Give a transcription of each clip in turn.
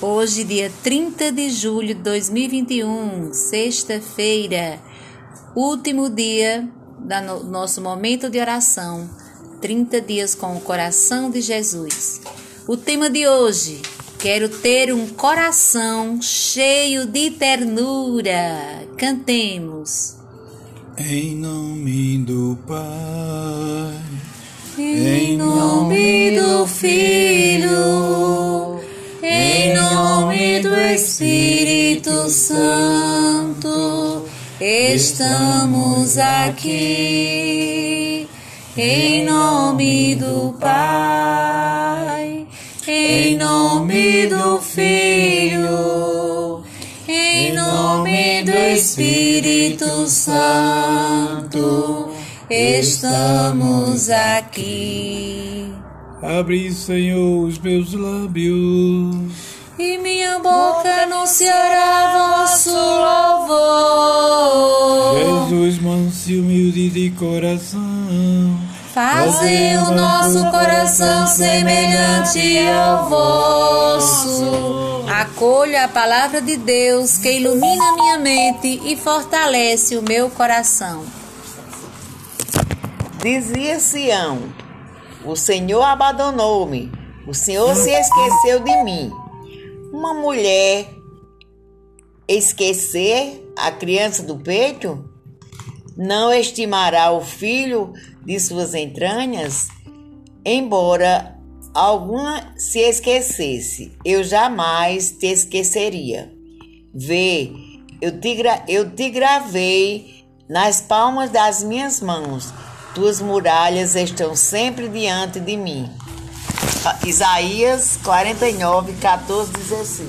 Hoje, dia 30 de julho de 2021, sexta-feira, último dia do nosso momento de oração, 30 dias com o coração de Jesus. O tema de hoje: quero ter um coração cheio de ternura. Cantemos. Em nome do Pai, em nome do Filho, Santo, estamos aqui. Em nome do Pai, em nome do Filho, em nome do Espírito Santo, estamos aqui. abre, Senhor, os meus lábios. E minha boca anunciará vosso louvor. Jesus, manso e humilde de coração. Faze o nosso coração semelhante ao vosso. Acolha a palavra de Deus que ilumina minha mente e fortalece o meu coração. Dizia Sião: O Senhor abandonou-me, o Senhor se esqueceu de mim. Uma mulher esquecer a criança do peito? Não estimará o filho de suas entranhas? Embora alguma se esquecesse, eu jamais te esqueceria. Vê, eu te, eu te gravei nas palmas das minhas mãos, tuas muralhas estão sempre diante de mim. Isaías 49, 14, 16.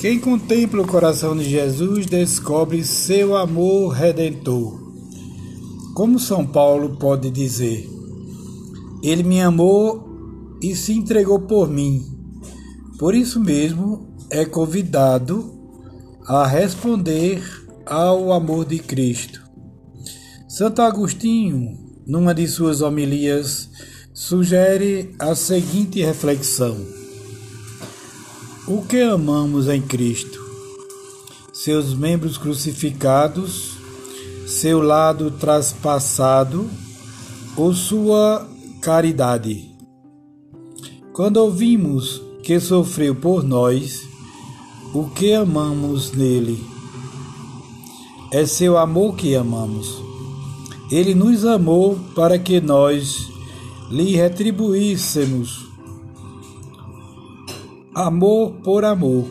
Quem contempla o coração de Jesus descobre seu amor redentor. Como São Paulo pode dizer: Ele me amou e se entregou por mim. Por isso mesmo é convidado a responder ao amor de Cristo. Santo Agostinho, numa de suas homilias, sugere a seguinte reflexão: O que amamos em Cristo? Seus membros crucificados, seu lado traspassado ou sua caridade? Quando ouvimos que sofreu por nós, o que amamos nele? É seu amor que amamos. Ele nos amou para que nós lhe retribuíssemos amor por amor,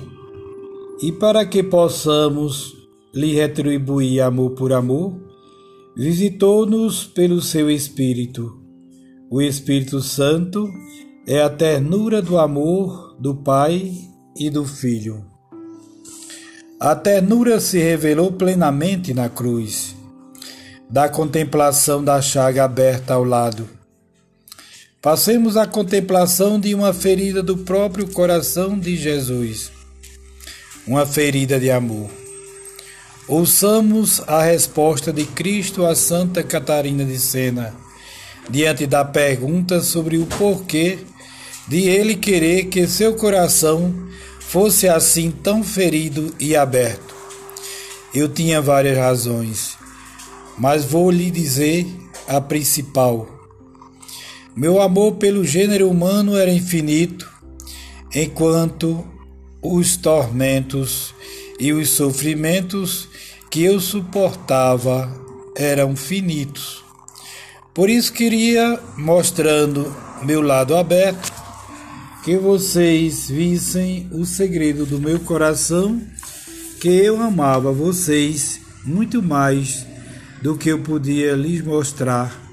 e para que possamos lhe retribuir amor por amor, visitou-nos pelo seu Espírito. O Espírito Santo é a ternura do amor do Pai e do Filho. A ternura se revelou plenamente na cruz, da contemplação da chaga aberta ao lado. Passemos a contemplação de uma ferida do próprio coração de Jesus, uma ferida de amor. Ouçamos a resposta de Cristo a Santa Catarina de Sena, diante da pergunta sobre o porquê de ele querer que seu coração fosse assim tão ferido e aberto. Eu tinha várias razões, mas vou lhe dizer a principal. Meu amor pelo gênero humano era infinito, enquanto os tormentos e os sofrimentos que eu suportava eram finitos. Por isso queria, mostrando meu lado aberto, que vocês vissem o segredo do meu coração, que eu amava vocês muito mais do que eu podia lhes mostrar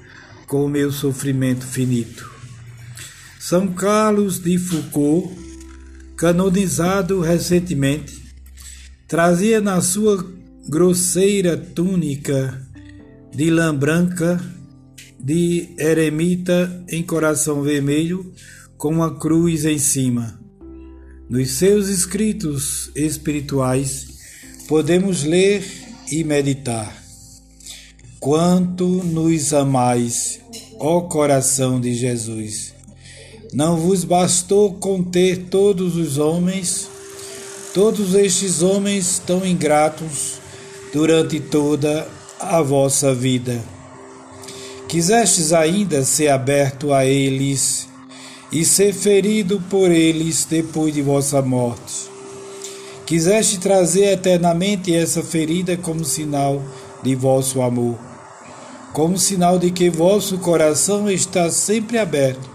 com o meu sofrimento finito. São Carlos de Foucault, canonizado recentemente, trazia na sua grosseira túnica de lã branca de eremita em coração vermelho com uma cruz em cima. Nos seus escritos espirituais, podemos ler e meditar. Quanto nos amais, ó coração de Jesus! Não vos bastou conter todos os homens, todos estes homens tão ingratos durante toda a vossa vida. Quisestes ainda ser aberto a eles e ser ferido por eles depois de vossa morte. Quiseste trazer eternamente essa ferida como sinal de vosso amor, como sinal de que vosso coração está sempre aberto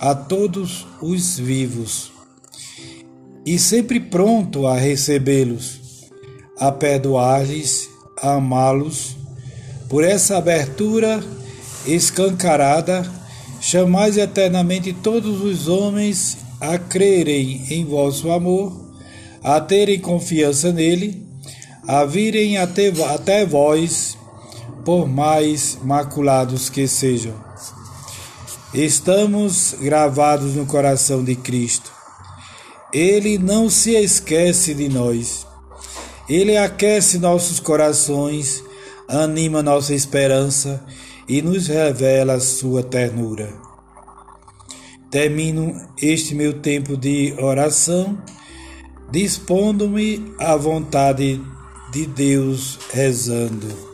a todos os vivos e sempre pronto a recebê-los, a perdoar-lhes, a amá-los. Por essa abertura escancarada, chamais eternamente todos os homens a crerem em vosso amor, a terem confiança nele, a virem até, até vós, por mais maculados que sejam. Estamos gravados no coração de Cristo. Ele não se esquece de nós. Ele aquece nossos corações, anima nossa esperança e nos revela sua ternura. Termino este meu tempo de oração dispondo-me à vontade de Deus rezando.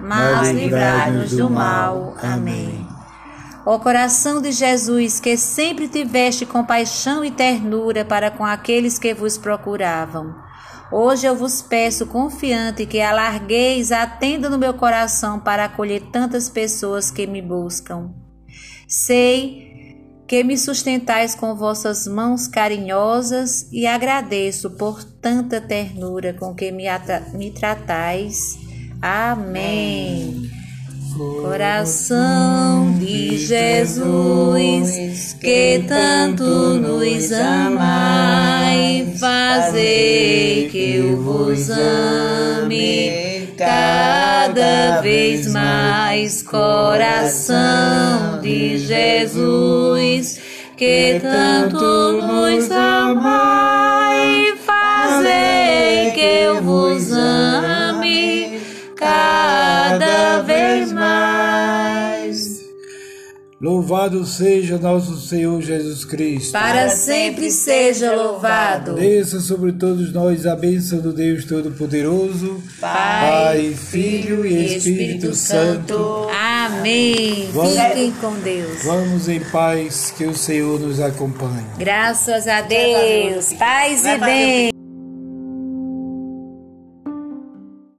mas livrai-nos do mal. Amém. Ó coração de Jesus, que sempre tiveste compaixão e ternura para com aqueles que vos procuravam Hoje eu vos peço, confiante, que alargueis a tenda no meu coração para acolher tantas pessoas que me buscam. Sei que me sustentais com vossas mãos carinhosas e agradeço por tanta ternura com que me, me tratais. Amém. Coração de Jesus, que tanto nos amai, fazei que eu vos ame cada vez mais. Coração de Jesus, que tanto nos amai, fazei que eu vos ame cada vez mais. Louvado seja nosso Senhor Jesus Cristo. Para sempre seja louvado. Desça sobre todos nós a bênção do Deus Todo-Poderoso, Pai, Filho e Espírito Santo. Amém. Vamos- Fiquem com Deus. Vamos em paz, que o Senhor nos acompanhe. Graças a Deus. Paz e bem.